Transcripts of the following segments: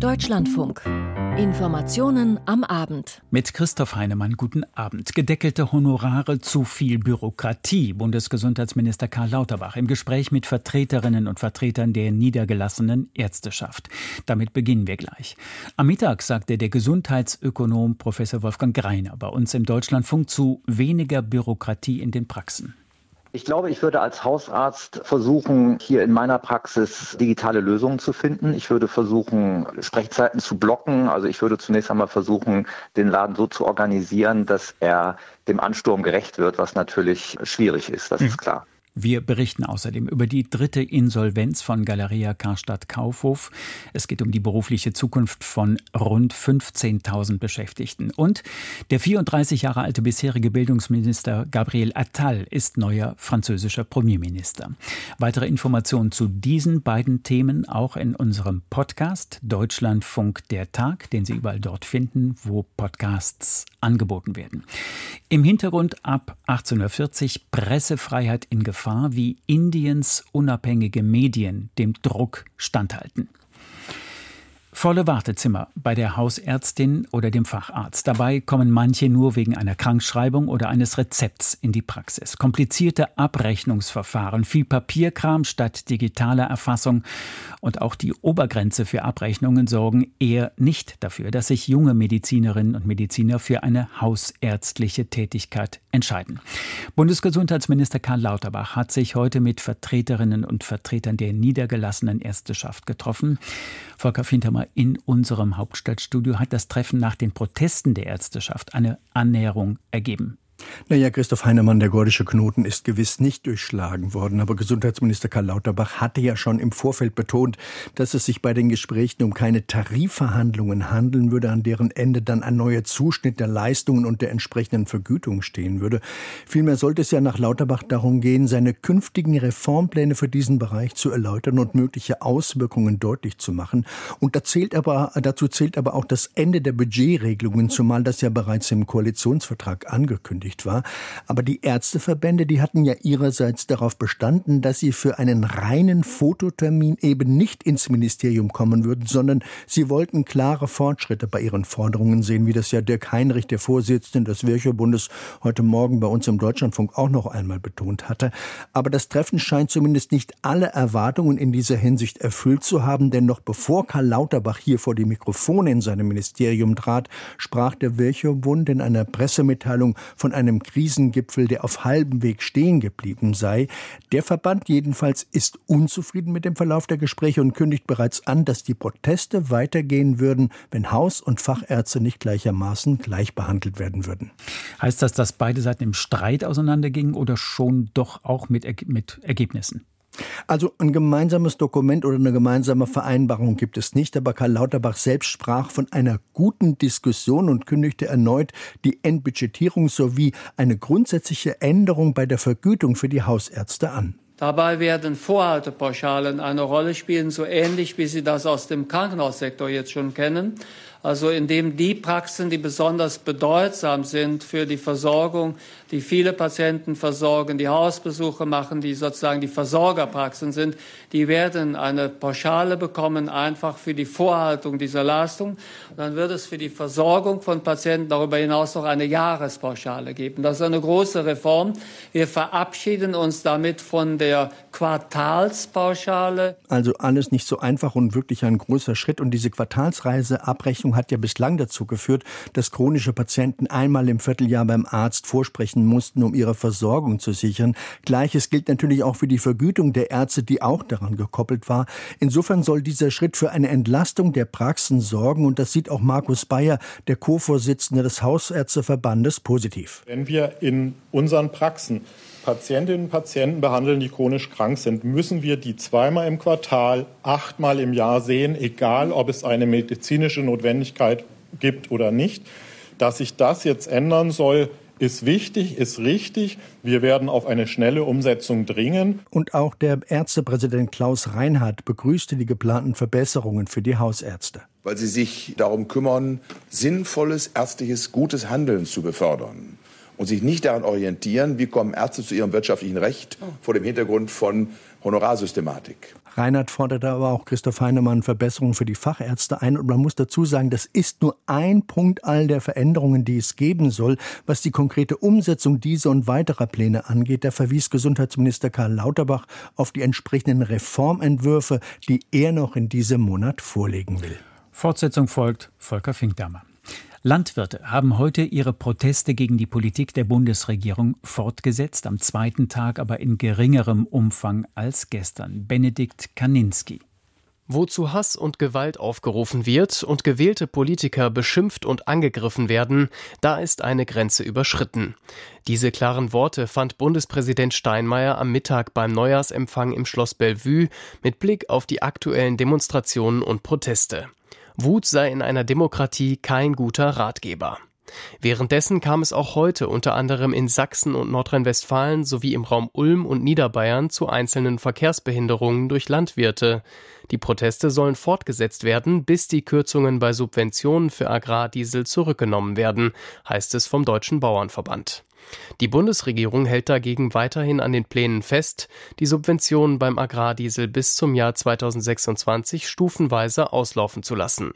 Deutschlandfunk. Informationen am Abend. Mit Christoph Heinemann, guten Abend. Gedeckelte Honorare, zu viel Bürokratie. Bundesgesundheitsminister Karl Lauterbach im Gespräch mit Vertreterinnen und Vertretern der niedergelassenen Ärzteschaft. Damit beginnen wir gleich. Am Mittag sagte der Gesundheitsökonom Professor Wolfgang Greiner bei uns im Deutschlandfunk zu weniger Bürokratie in den Praxen. Ich glaube, ich würde als Hausarzt versuchen, hier in meiner Praxis digitale Lösungen zu finden. Ich würde versuchen, Sprechzeiten zu blocken. Also ich würde zunächst einmal versuchen, den Laden so zu organisieren, dass er dem Ansturm gerecht wird, was natürlich schwierig ist, das mhm. ist klar. Wir berichten außerdem über die dritte Insolvenz von Galeria Karstadt Kaufhof. Es geht um die berufliche Zukunft von rund 15.000 Beschäftigten. Und der 34 Jahre alte bisherige Bildungsminister Gabriel Attal ist neuer französischer Premierminister. Weitere Informationen zu diesen beiden Themen auch in unserem Podcast Deutschlandfunk der Tag, den Sie überall dort finden, wo Podcasts angeboten werden. Im Hintergrund ab 1840 Pressefreiheit in Gefahr Gefahr, wie Indiens unabhängige Medien dem Druck standhalten. Volle Wartezimmer bei der Hausärztin oder dem Facharzt. Dabei kommen manche nur wegen einer Krankschreibung oder eines Rezepts in die Praxis. Komplizierte Abrechnungsverfahren, viel Papierkram statt digitaler Erfassung und auch die Obergrenze für Abrechnungen sorgen eher nicht dafür, dass sich junge Medizinerinnen und Mediziner für eine hausärztliche Tätigkeit entscheiden. Bundesgesundheitsminister Karl Lauterbach hat sich heute mit Vertreterinnen und Vertretern der niedergelassenen Ärzteschaft getroffen. Volker Fintermer in unserem Hauptstadtstudio hat das Treffen nach den Protesten der Ärzteschaft eine Annäherung ergeben. Naja, Christoph Heinemann, der gordische Knoten ist gewiss nicht durchschlagen worden, aber Gesundheitsminister Karl Lauterbach hatte ja schon im Vorfeld betont, dass es sich bei den Gesprächen um keine Tarifverhandlungen handeln würde, an deren Ende dann ein neuer Zuschnitt der Leistungen und der entsprechenden Vergütung stehen würde. Vielmehr sollte es ja nach Lauterbach darum gehen, seine künftigen Reformpläne für diesen Bereich zu erläutern und mögliche Auswirkungen deutlich zu machen. Und da zählt aber, dazu zählt aber auch das Ende der Budgetregelungen, zumal das ja bereits im Koalitionsvertrag angekündigt angekündigt war. Aber die Ärzteverbände, die hatten ja ihrerseits darauf bestanden, dass sie für einen reinen Fototermin eben nicht ins Ministerium kommen würden, sondern sie wollten klare Fortschritte bei ihren Forderungen sehen, wie das ja Dirk Heinrich, der Vorsitzende des Virchow-Bundes, heute Morgen bei uns im Deutschlandfunk auch noch einmal betont hatte. Aber das Treffen scheint zumindest nicht alle Erwartungen in dieser Hinsicht erfüllt zu haben, denn noch bevor Karl Lauterbach hier vor die Mikrofone in seinem Ministerium trat, sprach der Virchow-Bund in einer Pressemitteilung von einem Krisengipfel, der auf halbem Weg stehen geblieben sei. Der Verband jedenfalls ist unzufrieden mit dem Verlauf der Gespräche und kündigt bereits an, dass die Proteste weitergehen würden, wenn Haus- und Fachärzte nicht gleichermaßen gleich behandelt werden würden. Heißt das, dass beide Seiten im Streit auseinandergingen oder schon doch auch mit, mit Ergebnissen? Also ein gemeinsames Dokument oder eine gemeinsame Vereinbarung gibt es nicht, aber Karl Lauterbach selbst sprach von einer guten Diskussion und kündigte erneut die Endbudgetierung sowie eine grundsätzliche Änderung bei der Vergütung für die Hausärzte an. Dabei werden Vorhaltepauschalen eine Rolle spielen, so ähnlich wie Sie das aus dem Krankenhaussektor jetzt schon kennen also indem die Praxen, die besonders bedeutsam sind für die Versorgung, die viele Patienten versorgen, die Hausbesuche machen, die sozusagen die Versorgerpraxen sind, die werden eine Pauschale bekommen, einfach für die Vorhaltung dieser Leistung. Dann wird es für die Versorgung von Patienten darüber hinaus noch eine Jahrespauschale geben. Das ist eine große Reform. Wir verabschieden uns damit von der Quartalspauschale. Also alles nicht so einfach und wirklich ein großer Schritt. Und diese Quartalsreiseabrechnung hat ja bislang dazu geführt, dass chronische Patienten einmal im Vierteljahr beim Arzt vorsprechen mussten, um ihre Versorgung zu sichern. Gleiches gilt natürlich auch für die Vergütung der Ärzte, die auch daran gekoppelt war. Insofern soll dieser Schritt für eine Entlastung der Praxen sorgen und das sieht auch Markus Bayer, der Co-Vorsitzende des Hausärzteverbandes, positiv. Wenn wir in unseren Praxen Patientinnen und Patienten behandeln, die chronisch krank sind, müssen wir die zweimal im Quartal, achtmal im Jahr sehen, egal ob es eine medizinische Notwendigkeit gibt oder nicht. Dass sich das jetzt ändern soll, ist wichtig, ist richtig. Wir werden auf eine schnelle Umsetzung dringen. Und auch der Ärztepräsident Klaus Reinhardt begrüßte die geplanten Verbesserungen für die Hausärzte. Weil sie sich darum kümmern, sinnvolles ärztliches, gutes Handeln zu befördern und sich nicht daran orientieren, wie kommen Ärzte zu ihrem wirtschaftlichen Recht vor dem Hintergrund von Honorarsystematik. Reinhard forderte aber auch Christoph Heinemann Verbesserungen für die Fachärzte ein. Und man muss dazu sagen, das ist nur ein Punkt all der Veränderungen, die es geben soll. Was die konkrete Umsetzung dieser und weiterer Pläne angeht, da verwies Gesundheitsminister Karl Lauterbach auf die entsprechenden Reformentwürfe, die er noch in diesem Monat vorlegen will. Fortsetzung folgt Volker Finkdamer. Landwirte haben heute ihre Proteste gegen die Politik der Bundesregierung fortgesetzt, am zweiten Tag aber in geringerem Umfang als gestern. Benedikt Kaninski. Wo zu Hass und Gewalt aufgerufen wird und gewählte Politiker beschimpft und angegriffen werden, da ist eine Grenze überschritten. Diese klaren Worte fand Bundespräsident Steinmeier am Mittag beim Neujahrsempfang im Schloss Bellevue mit Blick auf die aktuellen Demonstrationen und Proteste. Wut sei in einer Demokratie kein guter Ratgeber. Währenddessen kam es auch heute unter anderem in Sachsen und Nordrhein-Westfalen sowie im Raum Ulm und Niederbayern zu einzelnen Verkehrsbehinderungen durch Landwirte. Die Proteste sollen fortgesetzt werden, bis die Kürzungen bei Subventionen für Agrardiesel zurückgenommen werden, heißt es vom Deutschen Bauernverband. Die Bundesregierung hält dagegen weiterhin an den Plänen fest, die Subventionen beim Agrardiesel bis zum Jahr 2026 stufenweise auslaufen zu lassen.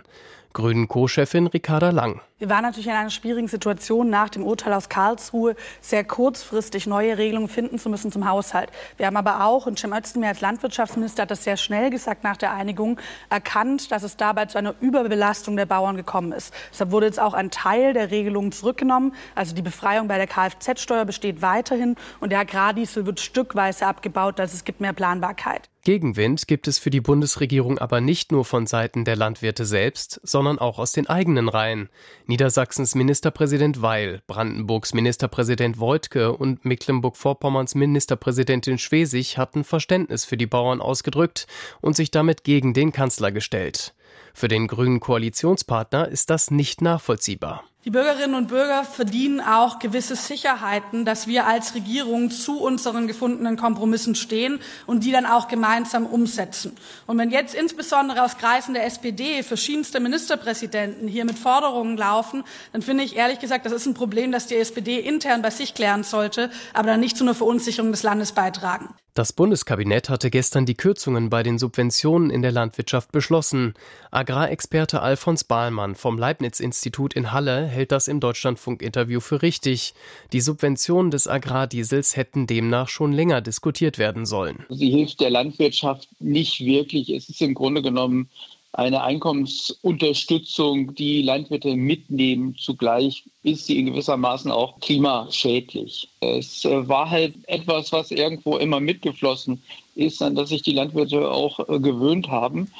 Grünen Co-Chefin Ricarda Lang. Wir waren natürlich in einer schwierigen Situation, nach dem Urteil aus Karlsruhe sehr kurzfristig neue Regelungen finden zu müssen zum Haushalt. Wir haben aber auch, und Cem Özdemir als Landwirtschaftsminister hat das sehr schnell gesagt nach der Einigung, erkannt, dass es dabei zu einer Überbelastung der Bauern gekommen ist. Deshalb wurde jetzt auch ein Teil der Regelungen zurückgenommen. Also die Befreiung bei der Kfz-Steuer besteht weiterhin und der Agrardiesel wird stückweise abgebaut, also es gibt mehr Planbarkeit. Gegenwind gibt es für die Bundesregierung aber nicht nur von Seiten der Landwirte selbst, sondern auch aus den eigenen Reihen. Niedersachsens Ministerpräsident Weil, Brandenburgs Ministerpräsident Woidke und Mecklenburg-Vorpommerns Ministerpräsidentin Schwesig hatten Verständnis für die Bauern ausgedrückt und sich damit gegen den Kanzler gestellt. Für den grünen Koalitionspartner ist das nicht nachvollziehbar. Die Bürgerinnen und Bürger verdienen auch gewisse Sicherheiten, dass wir als Regierung zu unseren gefundenen Kompromissen stehen und die dann auch gemeinsam umsetzen. Und wenn jetzt insbesondere aus Kreisen der SPD verschiedenste Ministerpräsidenten hier mit Forderungen laufen, dann finde ich ehrlich gesagt, das ist ein Problem, das die SPD intern bei sich klären sollte, aber dann nicht zu einer Verunsicherung des Landes beitragen. Das Bundeskabinett hatte gestern die Kürzungen bei den Subventionen in der Landwirtschaft beschlossen. Agrarexperte Alfons Bahlmann vom Leibniz-Institut in Halle hält das im Deutschlandfunk-Interview für richtig. Die Subventionen des Agrardiesels hätten demnach schon länger diskutiert werden sollen. Sie hilft der Landwirtschaft nicht wirklich. Es ist im Grunde genommen eine Einkommensunterstützung, die Landwirte mitnehmen. Zugleich ist sie in gewissermaßen auch klimaschädlich. Es äh, war halt etwas, was irgendwo immer mitgeflossen ist, an das sich die Landwirte auch äh, gewöhnt haben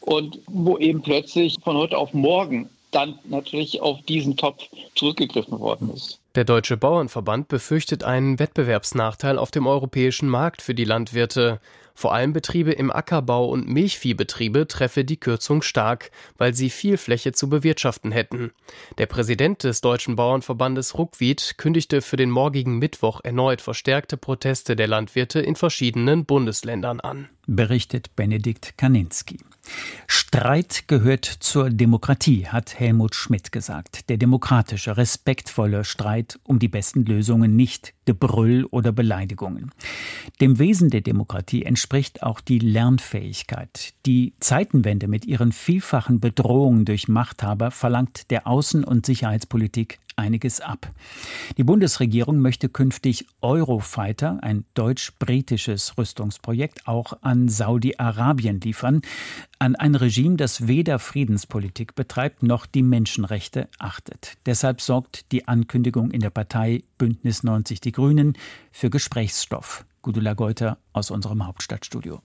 und wo eben plötzlich von heute auf morgen dann natürlich auf diesen Topf zurückgegriffen worden ist. Der Deutsche Bauernverband befürchtet einen Wettbewerbsnachteil auf dem europäischen Markt für die Landwirte. Vor allem Betriebe im Ackerbau und Milchviehbetriebe treffe die Kürzung stark, weil sie viel Fläche zu bewirtschaften hätten. Der Präsident des Deutschen Bauernverbandes Ruckwied kündigte für den morgigen Mittwoch erneut verstärkte Proteste der Landwirte in verschiedenen Bundesländern an. Berichtet Benedikt Kaninski. Streit gehört zur Demokratie, hat Helmut Schmidt gesagt. Der demokratische, respektvolle Streit um die besten Lösungen, nicht Gebrüll oder Beleidigungen. Dem Wesen der Demokratie entspricht auch die Lernfähigkeit. Die Zeitenwende mit ihren vielfachen Bedrohungen durch Machthaber verlangt der Außen- und Sicherheitspolitik einiges ab. Die Bundesregierung möchte künftig Eurofighter, ein deutsch-britisches Rüstungsprojekt, auch an Saudi-Arabien liefern, an ein Regime, das weder Friedenspolitik betreibt noch die Menschenrechte achtet. Deshalb sorgt die Ankündigung in der Partei Bündnis 90 Die Grünen für Gesprächsstoff. Gudula Geuter aus unserem Hauptstadtstudio.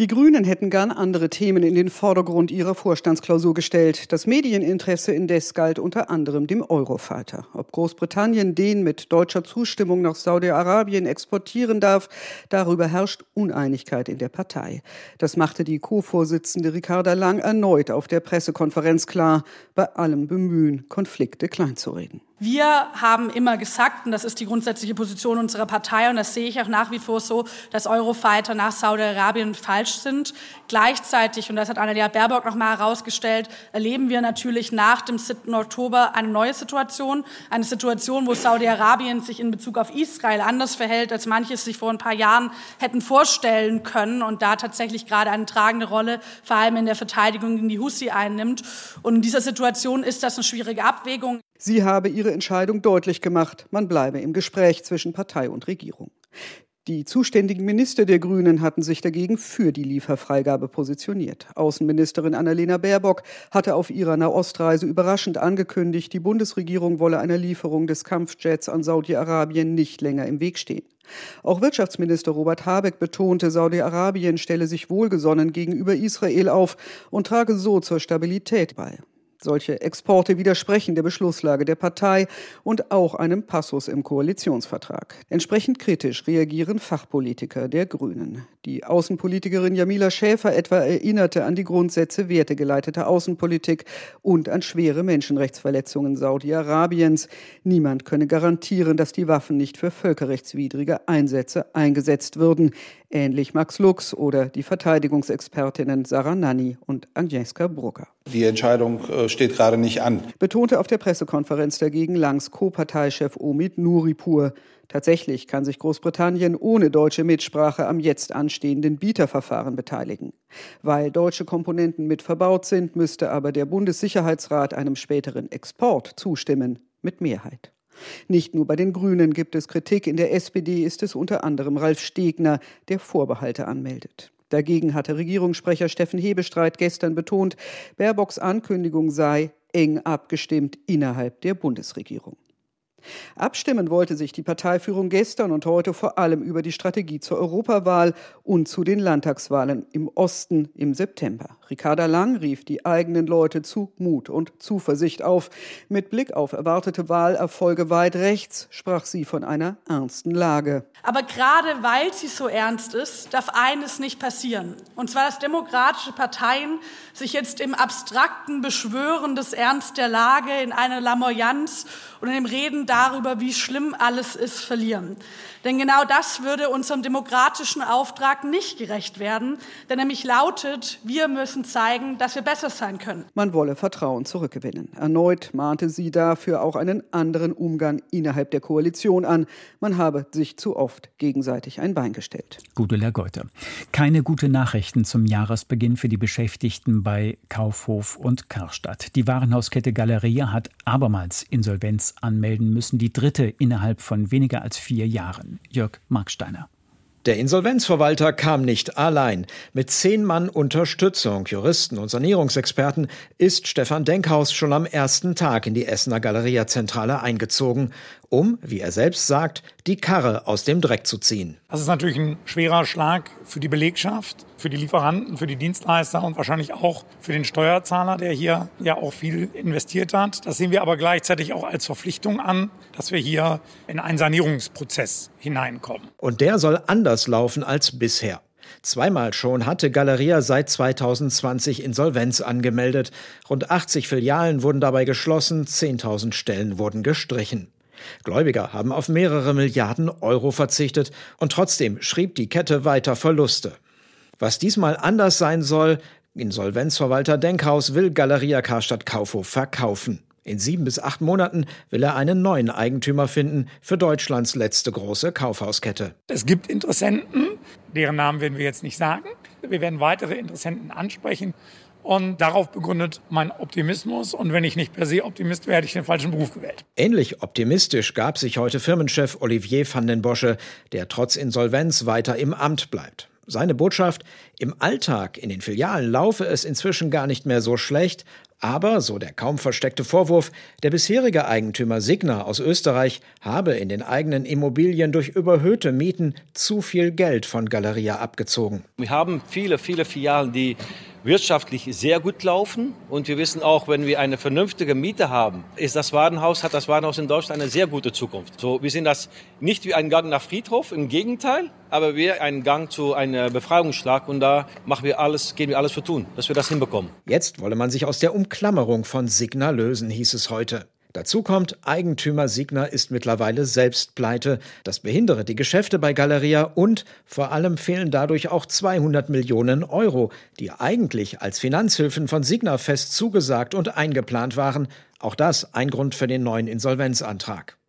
Die Grünen hätten gern andere Themen in den Vordergrund ihrer Vorstandsklausur gestellt. Das Medieninteresse indes galt unter anderem dem Eurofighter. Ob Großbritannien den mit deutscher Zustimmung nach Saudi-Arabien exportieren darf, darüber herrscht Uneinigkeit in der Partei. Das machte die Co-Vorsitzende Ricarda Lang erneut auf der Pressekonferenz klar, bei allem Bemühen, Konflikte kleinzureden. Wir haben immer gesagt, und das ist die grundsätzliche Position unserer Partei, und das sehe ich auch nach wie vor so, dass Eurofighter nach Saudi-Arabien falsch sind. Gleichzeitig, und das hat Annalena Baerbock noch mal herausgestellt, erleben wir natürlich nach dem 7. Oktober eine neue Situation. Eine Situation, wo Saudi-Arabien sich in Bezug auf Israel anders verhält, als manche es sich vor ein paar Jahren hätten vorstellen können und da tatsächlich gerade eine tragende Rolle, vor allem in der Verteidigung gegen die Husi einnimmt. Und in dieser Situation ist das eine schwierige Abwägung. Sie habe ihre Entscheidung deutlich gemacht, man bleibe im Gespräch zwischen Partei und Regierung. Die zuständigen Minister der Grünen hatten sich dagegen für die Lieferfreigabe positioniert. Außenministerin Annalena Baerbock hatte auf ihrer Nahostreise überraschend angekündigt, die Bundesregierung wolle einer Lieferung des Kampfjets an Saudi-Arabien nicht länger im Weg stehen. Auch Wirtschaftsminister Robert Habeck betonte, Saudi-Arabien stelle sich wohlgesonnen gegenüber Israel auf und trage so zur Stabilität bei. Solche Exporte widersprechen der Beschlusslage der Partei und auch einem Passus im Koalitionsvertrag. Entsprechend kritisch reagieren Fachpolitiker der Grünen. Die Außenpolitikerin Jamila Schäfer etwa erinnerte an die Grundsätze wertegeleiteter Außenpolitik und an schwere Menschenrechtsverletzungen Saudi-Arabiens. Niemand könne garantieren, dass die Waffen nicht für völkerrechtswidrige Einsätze eingesetzt würden. Ähnlich Max Lux oder die Verteidigungsexpertinnen Sarah Nanni und Agnieszka Brugger. Die Entscheidung äh, steht gerade nicht an. Betonte auf der Pressekonferenz dagegen Langs Co-Parteichef Omid Nuripur. Tatsächlich kann sich Großbritannien ohne deutsche Mitsprache am jetzt anstehenden Bieterverfahren beteiligen. Weil deutsche Komponenten mit verbaut sind, müsste aber der Bundessicherheitsrat einem späteren Export zustimmen, mit Mehrheit. Nicht nur bei den Grünen gibt es Kritik, in der SPD ist es unter anderem Ralf Stegner, der Vorbehalte anmeldet. Dagegen hatte Regierungssprecher Steffen Hebestreit gestern betont, Baerbocks Ankündigung sei eng abgestimmt innerhalb der Bundesregierung. Abstimmen wollte sich die Parteiführung gestern und heute vor allem über die Strategie zur Europawahl und zu den Landtagswahlen im Osten im September. Ricarda Lang rief die eigenen Leute zu Mut und Zuversicht auf. Mit Blick auf erwartete Wahlerfolge weit rechts sprach sie von einer ernsten Lage. Aber gerade weil sie so ernst ist, darf eines nicht passieren. Und zwar, dass demokratische Parteien sich jetzt im abstrakten Beschwören des Ernst der Lage in eine Lamoyanz und in dem Reden darüber, wie schlimm alles ist, verlieren. Denn genau das würde unserem demokratischen Auftrag nicht gerecht werden, der nämlich lautet, wir müssen zeigen, dass wir besser sein können. Man wolle Vertrauen zurückgewinnen. Erneut mahnte sie dafür auch einen anderen Umgang innerhalb der Koalition an. Man habe sich zu oft gegenseitig ein Bein gestellt. Gudula Geuter. Keine gute Nachrichten zum Jahresbeginn für die Beschäftigten bei Kaufhof und Karstadt. Die Warenhauskette Galeria hat abermals Insolvenz anmelden müssen, die dritte innerhalb von weniger als vier Jahren. Jörg Marksteiner. Der Insolvenzverwalter kam nicht allein. Mit zehn Mann Unterstützung, Juristen und Sanierungsexperten, ist Stefan Denkhaus schon am ersten Tag in die Essener Galeria-Zentrale eingezogen, um, wie er selbst sagt, die Karre aus dem Dreck zu ziehen. Das ist natürlich ein schwerer Schlag für die Belegschaft, für die Lieferanten, für die Dienstleister und wahrscheinlich auch für den Steuerzahler, der hier ja auch viel investiert hat. Das sehen wir aber gleichzeitig auch als Verpflichtung an, dass wir hier in einen Sanierungsprozess hineinkommen. Und der soll anders laufen als bisher. Zweimal schon hatte Galeria seit 2020 Insolvenz angemeldet. Rund 80 Filialen wurden dabei geschlossen, 10.000 Stellen wurden gestrichen. Gläubiger haben auf mehrere Milliarden Euro verzichtet und trotzdem schrieb die Kette weiter Verluste. Was diesmal anders sein soll, Insolvenzverwalter Denkhaus will Galeria Karstadt Kaufhof verkaufen. In sieben bis acht Monaten will er einen neuen Eigentümer finden für Deutschlands letzte große Kaufhauskette. Es gibt Interessenten, deren Namen werden wir jetzt nicht sagen. Wir werden weitere Interessenten ansprechen. Und darauf begründet mein Optimismus. Und wenn ich nicht per se Optimist wäre, hätte ich den falschen Beruf gewählt. Ähnlich optimistisch gab sich heute Firmenchef Olivier van den Bosche, der trotz Insolvenz weiter im Amt bleibt. Seine Botschaft, im Alltag in den Filialen laufe es inzwischen gar nicht mehr so schlecht, aber, so der kaum versteckte Vorwurf, der bisherige Eigentümer Signa aus Österreich habe in den eigenen Immobilien durch überhöhte Mieten zu viel Geld von Galeria abgezogen. Wir haben viele, viele Filialen, die wirtschaftlich sehr gut laufen. Und wir wissen auch, wenn wir eine vernünftige Miete haben, ist das Warenhaus, hat das Warenhaus in Deutschland eine sehr gute Zukunft. So, wir sehen das nicht wie ein Gang nach Friedhof, im Gegenteil, aber wie ein Gang zu einem Befreiungsschlag. Und da machen wir alles, gehen wir alles für tun, dass wir das hinbekommen. Jetzt wolle man sich aus der Umklammerung von Signa lösen, hieß es heute. Dazu kommt, Eigentümer Signer ist mittlerweile selbst pleite. Das behindere die Geschäfte bei Galeria und vor allem fehlen dadurch auch 200 Millionen Euro, die eigentlich als Finanzhilfen von Signer fest zugesagt und eingeplant waren. Auch das ein Grund für den neuen Insolvenzantrag.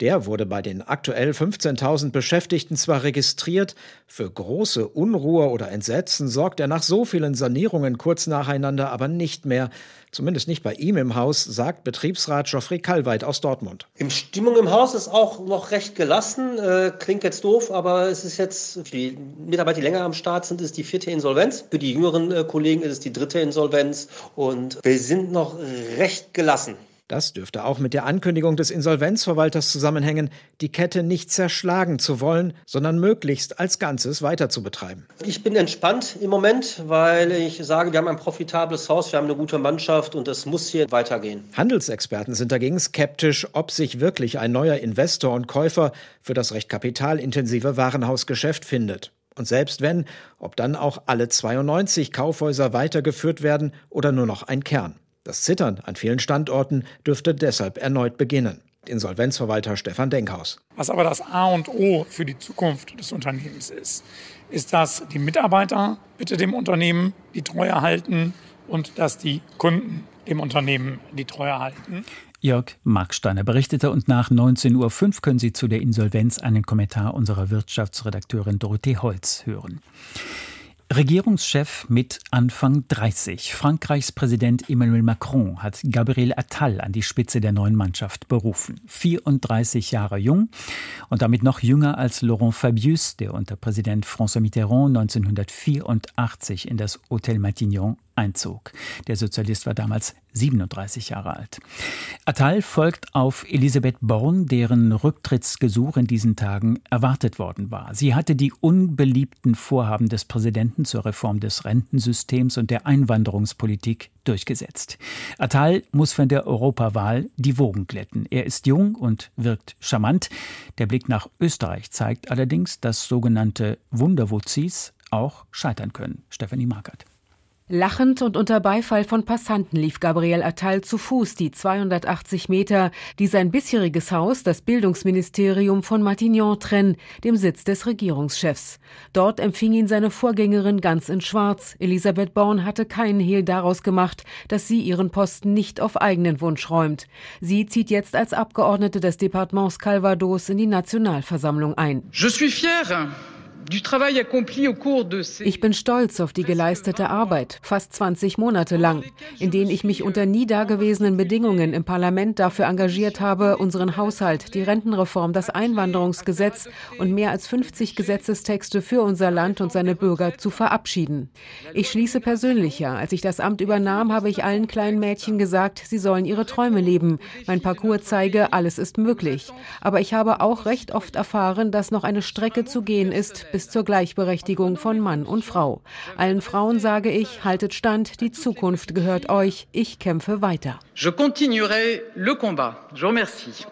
Der wurde bei den aktuell 15.000 Beschäftigten zwar registriert, für große Unruhe oder Entsetzen sorgt er nach so vielen Sanierungen kurz nacheinander aber nicht mehr. Zumindest nicht bei ihm im Haus, sagt Betriebsrat Geoffrey Kallweit aus Dortmund. Die Stimmung im Haus ist auch noch recht gelassen. Äh, klingt jetzt doof, aber es ist jetzt für die Mitarbeiter, die länger am Start sind, ist die vierte Insolvenz. Für die jüngeren äh, Kollegen ist es die dritte Insolvenz. Und wir sind noch recht gelassen. Das dürfte auch mit der Ankündigung des Insolvenzverwalters zusammenhängen, die Kette nicht zerschlagen zu wollen, sondern möglichst als Ganzes weiter zu betreiben. Ich bin entspannt im Moment, weil ich sage, wir haben ein profitables Haus, wir haben eine gute Mannschaft und es muss hier weitergehen. Handelsexperten sind dagegen skeptisch, ob sich wirklich ein neuer Investor und Käufer für das recht kapitalintensive Warenhausgeschäft findet. Und selbst wenn, ob dann auch alle 92 Kaufhäuser weitergeführt werden oder nur noch ein Kern. Das Zittern an vielen Standorten dürfte deshalb erneut beginnen. Insolvenzverwalter Stefan Denkhaus. Was aber das A und O für die Zukunft des Unternehmens ist, ist, dass die Mitarbeiter bitte dem Unternehmen die Treue halten und dass die Kunden dem Unternehmen die Treue halten. Jörg Marksteiner berichtete und nach 19.05 Uhr können Sie zu der Insolvenz einen Kommentar unserer Wirtschaftsredakteurin Dorothee Holz hören. Regierungschef mit Anfang 30. Frankreichs Präsident Emmanuel Macron hat Gabriel Attal an die Spitze der neuen Mannschaft berufen. 34 Jahre jung und damit noch jünger als Laurent Fabius, der unter Präsident François Mitterrand 1984 in das Hotel Matignon einzog. Der Sozialist war damals 37 Jahre alt. Attal folgt auf Elisabeth Born, deren Rücktrittsgesuch in diesen Tagen erwartet worden war. Sie hatte die unbeliebten Vorhaben des Präsidenten zur Reform des Rentensystems und der Einwanderungspolitik durchgesetzt. Attal muss von der Europawahl die Wogen glätten. Er ist jung und wirkt charmant. Der Blick nach Österreich zeigt allerdings, dass sogenannte Wunderwuzis auch scheitern können. Stephanie Markert. Lachend und unter Beifall von Passanten lief Gabriel Attal zu Fuß die 280 Meter, die sein bisheriges Haus, das Bildungsministerium von Matignon, trennen, dem Sitz des Regierungschefs. Dort empfing ihn seine Vorgängerin ganz in Schwarz. Elisabeth Born hatte keinen Hehl daraus gemacht, dass sie ihren Posten nicht auf eigenen Wunsch räumt. Sie zieht jetzt als Abgeordnete des Departements Calvados in die Nationalversammlung ein. Je suis fière ich bin stolz auf die geleistete Arbeit, fast 20 Monate lang, in denen ich mich unter nie dagewesenen Bedingungen im Parlament dafür engagiert habe, unseren Haushalt, die Rentenreform, das Einwanderungsgesetz und mehr als 50 Gesetzestexte für unser Land und seine Bürger zu verabschieden. Ich schließe persönlicher. Als ich das Amt übernahm, habe ich allen kleinen Mädchen gesagt, sie sollen ihre Träume leben. Mein Parcours zeige, alles ist möglich. Aber ich habe auch recht oft erfahren, dass noch eine Strecke zu gehen ist, bis zur Gleichberechtigung von Mann und Frau. Allen Frauen sage ich, haltet stand, die Zukunft gehört euch, ich kämpfe weiter. Je continuerai le combat. Je vous remercie.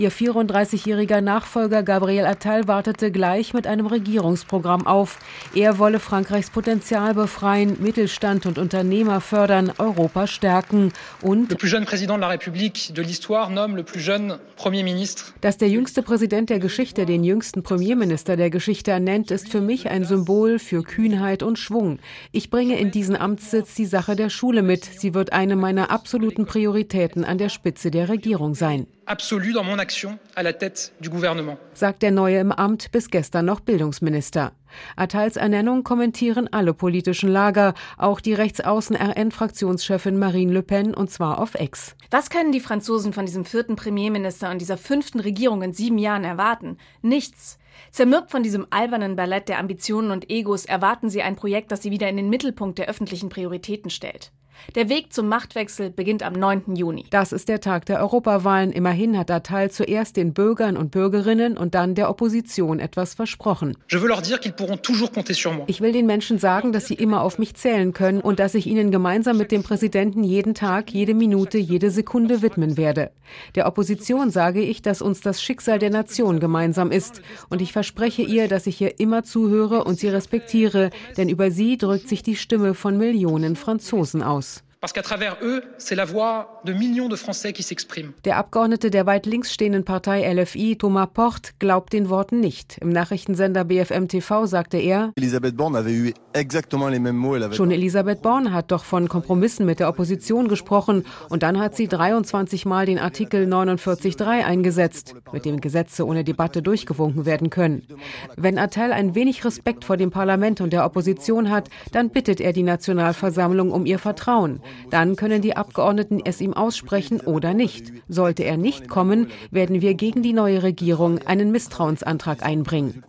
Ihr 34-jähriger Nachfolger Gabriel Attal wartete gleich mit einem Regierungsprogramm auf. Er wolle Frankreichs Potenzial befreien, Mittelstand und Unternehmer fördern, Europa stärken und Dass der jüngste Präsident der Geschichte den jüngsten Premierminister der Geschichte ernennt, ist für mich ein Symbol für Kühnheit und Schwung. Ich bringe in diesen Amtssitz die Sache der Schule mit. Sie wird eine meiner absoluten Prioritäten an der Spitze der Regierung sein absolue dans mon action à la tête du gouvernement. Sagt der Neue im Amt, bis gestern noch Bildungsminister. Attals Ernennung kommentieren alle politischen Lager, auch die Rechtsaußen-RN-Fraktionschefin Marine Le Pen, und zwar auf Ex. Was können die Franzosen von diesem vierten Premierminister und dieser fünften Regierung in sieben Jahren erwarten? Nichts. Zermürbt von diesem albernen Ballett der Ambitionen und Egos erwarten sie ein Projekt, das sie wieder in den Mittelpunkt der öffentlichen Prioritäten stellt. Der Weg zum Machtwechsel beginnt am 9. Juni. Das ist der Tag der Europawahlen. Immerhin hat Attal zuerst den Bürgern und Bürgerinnen und dann der Opposition etwas versprochen. Ich will den Menschen sagen, dass sie immer auf mich zählen können und dass ich ihnen gemeinsam mit dem Präsidenten jeden Tag, jede Minute, jede Sekunde widmen werde. Der Opposition sage ich, dass uns das Schicksal der Nation gemeinsam ist. Und ich verspreche ihr, dass ich ihr immer zuhöre und sie respektiere, denn über sie drückt sich die Stimme von Millionen Franzosen aus. Der Abgeordnete der weit links stehenden Partei LFI, Thomas Porte, glaubt den Worten nicht. Im Nachrichtensender BFM TV sagte er, Elisabeth Borne avait eu exactement les mêmes mots. Schon Elisabeth Borne hat doch von Kompromissen mit der Opposition gesprochen und dann hat sie 23 Mal den Artikel 49.3 eingesetzt, mit dem Gesetze ohne Debatte durchgewunken werden können. Wenn Attal ein wenig Respekt vor dem Parlament und der Opposition hat, dann bittet er die Nationalversammlung um ihr Vertrauen. Dann können die Abgeordneten es ihm aussprechen oder nicht. Sollte er nicht kommen, werden wir gegen die neue Regierung einen Misstrauensantrag einbringen.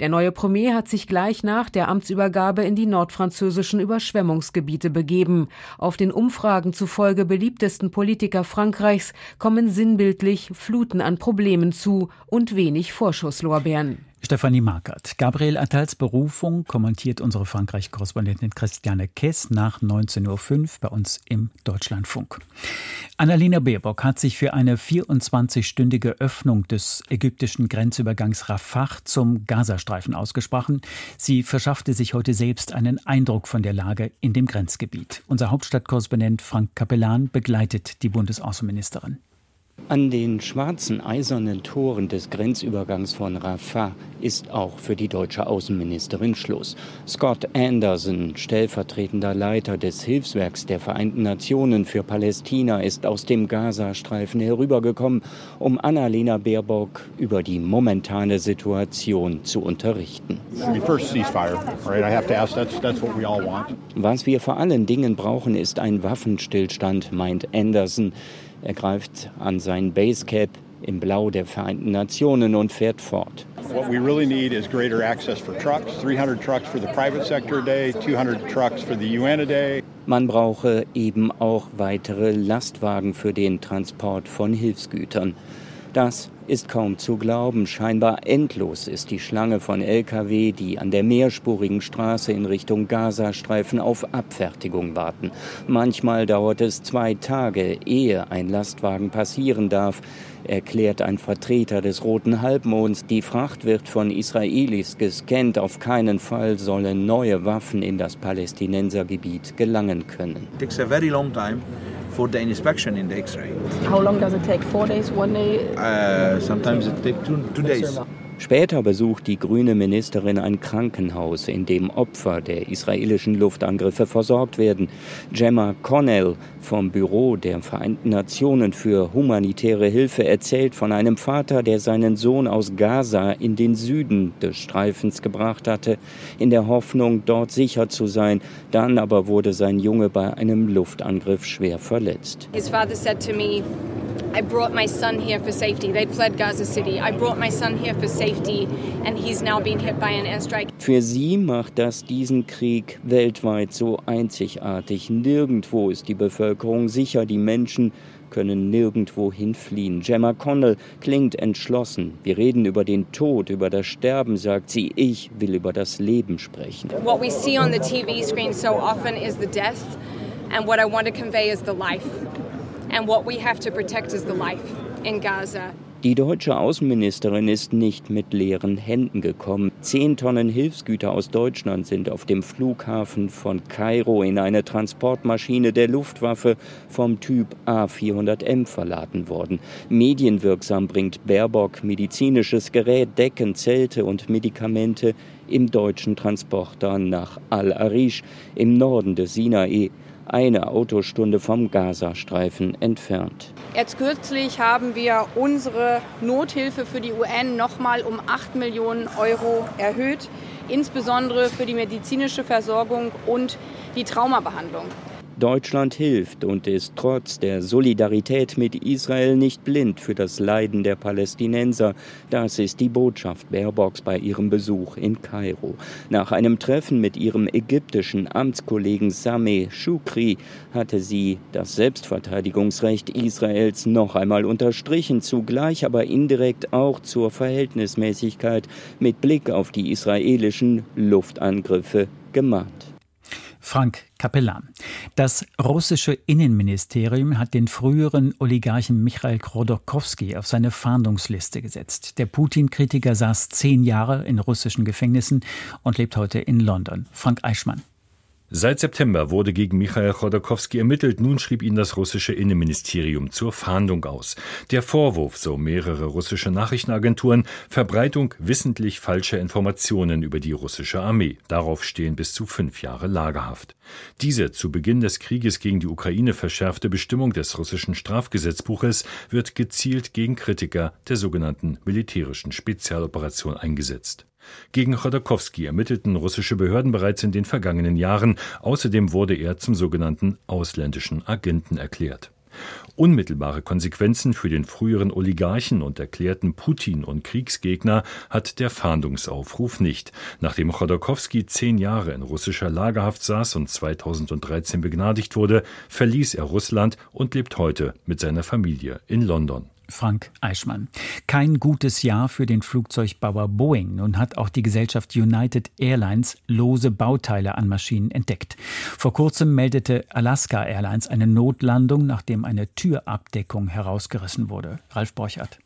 Der neue Premier hat sich gleich nach der Amtsübergabe in die nordfranzösischen Überschwemmungsgebiete begeben. Auf den Umfragen zufolge beliebtesten Politiker Frankreichs kommen sinnbildlich Fluten an Problemen zu und wenig Vorschusslorbeeren. Stefanie Markert. Gabriel Attals Berufung kommentiert unsere Frankreich-Korrespondentin Christiane Kess nach 19.05 Uhr bei uns im Deutschlandfunk. Annalena Baerbock hat sich für eine 24-stündige Öffnung des ägyptischen Grenzübergangs Rafah zum Gazastreifen ausgesprochen. Sie verschaffte sich heute selbst einen Eindruck von der Lage in dem Grenzgebiet. Unser Hauptstadtkorrespondent Frank Capellan begleitet die Bundesaußenministerin. An den schwarzen eisernen Toren des Grenzübergangs von Rafah ist auch für die deutsche Außenministerin Schluss. Scott Anderson, stellvertretender Leiter des Hilfswerks der Vereinten Nationen für Palästina, ist aus dem Gazastreifen herübergekommen, um Annalena Baerbock über die momentane Situation zu unterrichten. Was wir vor allen Dingen brauchen, ist ein Waffenstillstand, meint Anderson. Er greift an sein Basecap im Blau der Vereinten Nationen und fährt fort. What we really need is greater access for trucks, 300 trucks for the private sector a day, 200 trucks for the UN a day. Man brauche eben auch weitere Lastwagen für den Transport von Hilfsgütern. Das ist kaum zu glauben. Scheinbar endlos ist die Schlange von Lkw, die an der mehrspurigen Straße in Richtung Gazastreifen auf Abfertigung warten. Manchmal dauert es zwei Tage, ehe ein Lastwagen passieren darf, erklärt ein Vertreter des Roten Halbmonds. Die Fracht wird von Israelis gescannt. Auf keinen Fall sollen neue Waffen in das Palästinensergebiet gelangen können. It takes a very long time for the inspection in the X-ray. How long does it take? Four days, one day? Uh, sometimes it takes two, two days. Später besucht die grüne Ministerin ein Krankenhaus, in dem Opfer der israelischen Luftangriffe versorgt werden. Gemma Connell vom Büro der Vereinten Nationen für humanitäre Hilfe erzählt von einem Vater, der seinen Sohn aus Gaza in den Süden des Streifens gebracht hatte, in der Hoffnung, dort sicher zu sein. Dann aber wurde sein Junge bei einem Luftangriff schwer verletzt. His father said to me, I brought my son here for safety. They'd fled Gaza City. I brought my son here for safety, and he's now being hit by an airstrike. Für sie macht das diesen Krieg weltweit so einzigartig. Nirgendwo ist die Bevölkerung sicher. Die Menschen können nirgendwo hinfliehen. Gemma Connell klingt entschlossen. Wir reden über den Tod, über das Sterben, sagt sie. Ich will über das Leben sprechen. What we see on the TV screen so often is the death, and what I want to convey is the life. And what we have to protect is the life in Gaza. Die deutsche Außenministerin ist nicht mit leeren Händen gekommen. Zehn Tonnen Hilfsgüter aus Deutschland sind auf dem Flughafen von Kairo in eine Transportmaschine der Luftwaffe vom Typ A400M verladen worden. Medienwirksam bringt Baerbock medizinisches Gerät, Decken, Zelte und Medikamente im deutschen Transporter nach Al-Arish im Norden des Sinai eine Autostunde vom Gazastreifen entfernt. Jetzt kürzlich haben wir unsere Nothilfe für die UN nochmal um 8 Millionen Euro erhöht, insbesondere für die medizinische Versorgung und die Traumabehandlung. Deutschland hilft und ist trotz der Solidarität mit Israel nicht blind für das Leiden der Palästinenser. Das ist die Botschaft Baerbocks bei ihrem Besuch in Kairo. Nach einem Treffen mit ihrem ägyptischen Amtskollegen Sameh Shukri hatte sie das Selbstverteidigungsrecht Israels noch einmal unterstrichen, zugleich aber indirekt auch zur Verhältnismäßigkeit mit Blick auf die israelischen Luftangriffe gemahnt. Frank Capellan. Das russische Innenministerium hat den früheren Oligarchen Michail Khodorkovsky auf seine Fahndungsliste gesetzt. Der Putin-Kritiker saß zehn Jahre in russischen Gefängnissen und lebt heute in London. Frank Eichmann. Seit September wurde gegen Michail Chodorkowski ermittelt. Nun schrieb ihn das russische Innenministerium zur Fahndung aus. Der Vorwurf, so mehrere russische Nachrichtenagenturen, Verbreitung wissentlich falscher Informationen über die russische Armee. Darauf stehen bis zu fünf Jahre Lagerhaft. Diese zu Beginn des Krieges gegen die Ukraine verschärfte Bestimmung des russischen Strafgesetzbuches wird gezielt gegen Kritiker der sogenannten militärischen Spezialoperation eingesetzt. Gegen Chodorkowski ermittelten russische Behörden bereits in den vergangenen Jahren. Außerdem wurde er zum sogenannten ausländischen Agenten erklärt. Unmittelbare Konsequenzen für den früheren Oligarchen und erklärten Putin- und Kriegsgegner hat der Fahndungsaufruf nicht. Nachdem Chodorkowski zehn Jahre in russischer Lagerhaft saß und 2013 begnadigt wurde, verließ er Russland und lebt heute mit seiner Familie in London. Frank Eichmann. Kein gutes Jahr für den Flugzeugbauer Boeing. Nun hat auch die Gesellschaft United Airlines lose Bauteile an Maschinen entdeckt. Vor kurzem meldete Alaska Airlines eine Notlandung, nachdem eine Türabdeckung herausgerissen wurde. Ralf Borchert.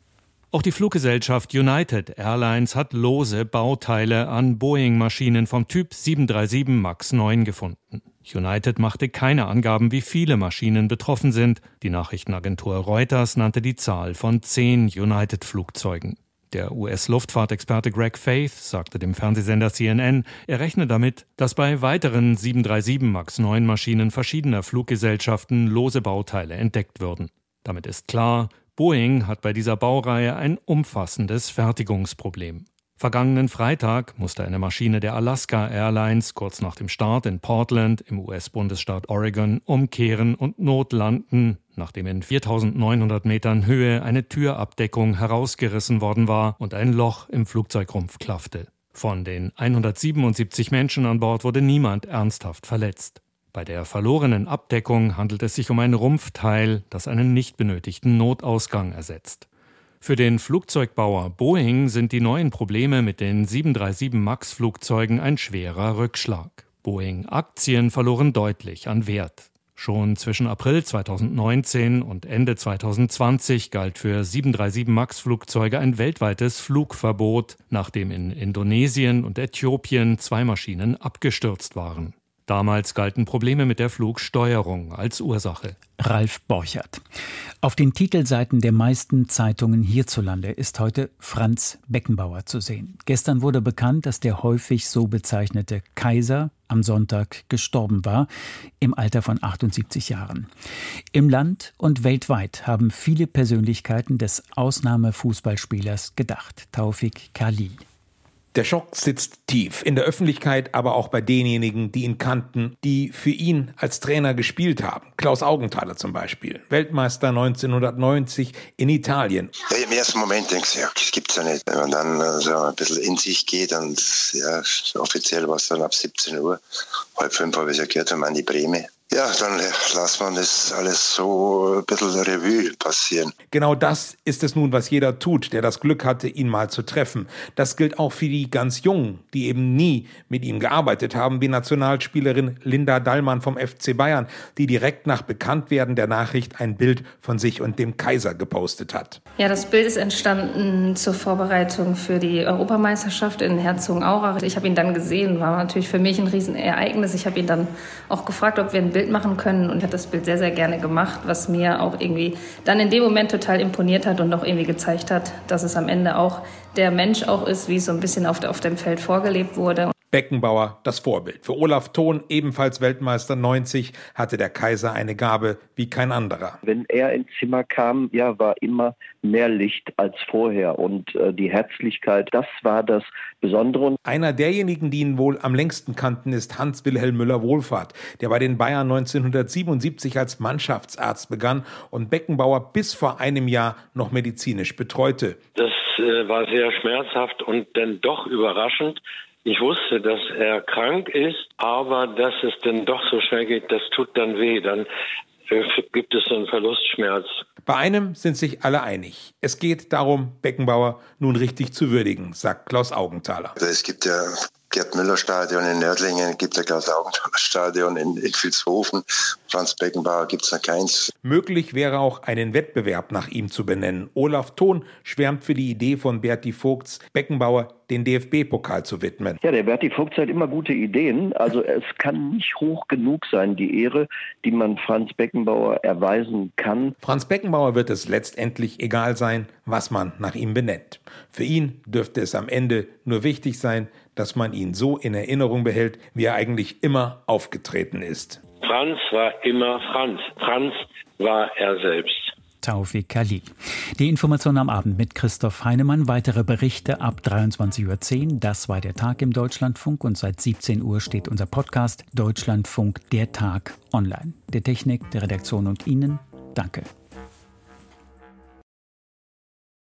Auch die Fluggesellschaft United Airlines hat lose Bauteile an Boeing-Maschinen vom Typ 737 MAX 9 gefunden. United machte keine Angaben, wie viele Maschinen betroffen sind. Die Nachrichtenagentur Reuters nannte die Zahl von zehn United-Flugzeugen. Der US-Luftfahrtexperte Greg Faith sagte dem Fernsehsender CNN, er rechne damit, dass bei weiteren 737 MAX 9 Maschinen verschiedener Fluggesellschaften lose Bauteile entdeckt würden. Damit ist klar, Boeing hat bei dieser Baureihe ein umfassendes Fertigungsproblem. Vergangenen Freitag musste eine Maschine der Alaska Airlines kurz nach dem Start in Portland im US-Bundesstaat Oregon umkehren und notlanden, nachdem in 4900 Metern Höhe eine Türabdeckung herausgerissen worden war und ein Loch im Flugzeugrumpf klaffte. Von den 177 Menschen an Bord wurde niemand ernsthaft verletzt. Bei der verlorenen Abdeckung handelt es sich um ein Rumpfteil, das einen nicht benötigten Notausgang ersetzt. Für den Flugzeugbauer Boeing sind die neuen Probleme mit den 737 MAX Flugzeugen ein schwerer Rückschlag. Boeing Aktien verloren deutlich an Wert. Schon zwischen April 2019 und Ende 2020 galt für 737 MAX Flugzeuge ein weltweites Flugverbot, nachdem in Indonesien und Äthiopien zwei Maschinen abgestürzt waren. Damals galten Probleme mit der Flugsteuerung als Ursache. Ralf Borchert. Auf den Titelseiten der meisten Zeitungen hierzulande ist heute Franz Beckenbauer zu sehen. Gestern wurde bekannt, dass der häufig so bezeichnete Kaiser am Sonntag gestorben war, im Alter von 78 Jahren. Im Land und weltweit haben viele Persönlichkeiten des Ausnahmefußballspielers gedacht. Taufik Kali. Der Schock sitzt tief in der Öffentlichkeit, aber auch bei denjenigen, die ihn kannten, die für ihn als Trainer gespielt haben. Klaus Augenthaler zum Beispiel, Weltmeister 1990 in Italien. Ja, Im ersten Moment denkst du, ja, das gibt's ja nicht. Wenn man dann äh, so ein bisschen in sich geht und ja, offiziell war es dann ab 17 Uhr, halb fünf habe ich ja gehört, wir waren die Breme. Ja, dann lassen wir das alles so ein bisschen Revue passieren. Genau das ist es nun, was jeder tut, der das Glück hatte, ihn mal zu treffen. Das gilt auch für die ganz Jungen, die eben nie mit ihm gearbeitet haben, wie Nationalspielerin Linda Dallmann vom FC Bayern, die direkt nach Bekanntwerden der Nachricht ein Bild von sich und dem Kaiser gepostet hat. Ja, das Bild ist entstanden zur Vorbereitung für die Europameisterschaft in Herzogenaurach. Ich habe ihn dann gesehen, war natürlich für mich ein Riesenereignis. Ich habe ihn dann auch gefragt, ob wir ein Bild machen können und hat das Bild sehr, sehr gerne gemacht, was mir auch irgendwie dann in dem Moment total imponiert hat und auch irgendwie gezeigt hat, dass es am Ende auch der Mensch auch ist, wie es so ein bisschen auf, auf dem Feld vorgelebt wurde. Beckenbauer das Vorbild. Für Olaf Thon, ebenfalls Weltmeister 90, hatte der Kaiser eine Gabe wie kein anderer. Wenn er ins Zimmer kam, ja, war immer mehr Licht als vorher und äh, die Herzlichkeit, das war das Besondere. Einer derjenigen, die ihn wohl am längsten kannten, ist Hans-Wilhelm Müller-Wohlfahrt, der bei den Bayern 1977 als Mannschaftsarzt begann und Beckenbauer bis vor einem Jahr noch medizinisch betreute. Das äh, war sehr schmerzhaft und dann doch überraschend. Ich wusste, dass er krank ist, aber dass es dann doch so schnell geht, das tut dann weh. Dann äh, gibt es so einen Verlustschmerz. Bei einem sind sich alle einig. Es geht darum, Beckenbauer nun richtig zu würdigen, sagt Klaus Augenthaler. Es gibt ja Gerd-Müller-Stadion in Nördlingen, gibt ein Klaus-Augenthaler-Stadion in, in Vilshofen. Franz Beckenbauer gibt es noch keins. Möglich wäre auch einen Wettbewerb nach ihm zu benennen. Olaf Thon schwärmt für die Idee von Berti Vogts, Beckenbauer den DFB-Pokal zu widmen. Ja, der Berti Vogt hat immer gute Ideen. Also es kann nicht hoch genug sein, die Ehre, die man Franz Beckenbauer erweisen kann. Franz Beckenbauer wird es letztendlich egal sein, was man nach ihm benennt. Für ihn dürfte es am Ende nur wichtig sein, dass man ihn so in Erinnerung behält, wie er eigentlich immer aufgetreten ist. Franz war immer Franz. Franz war er selbst. Taufik Khalil. Die Information am Abend mit Christoph Heinemann. Weitere Berichte ab 23.10 Uhr. Das war der Tag im Deutschlandfunk und seit 17 Uhr steht unser Podcast Deutschlandfunk Der Tag online. Der Technik, der Redaktion und Ihnen danke.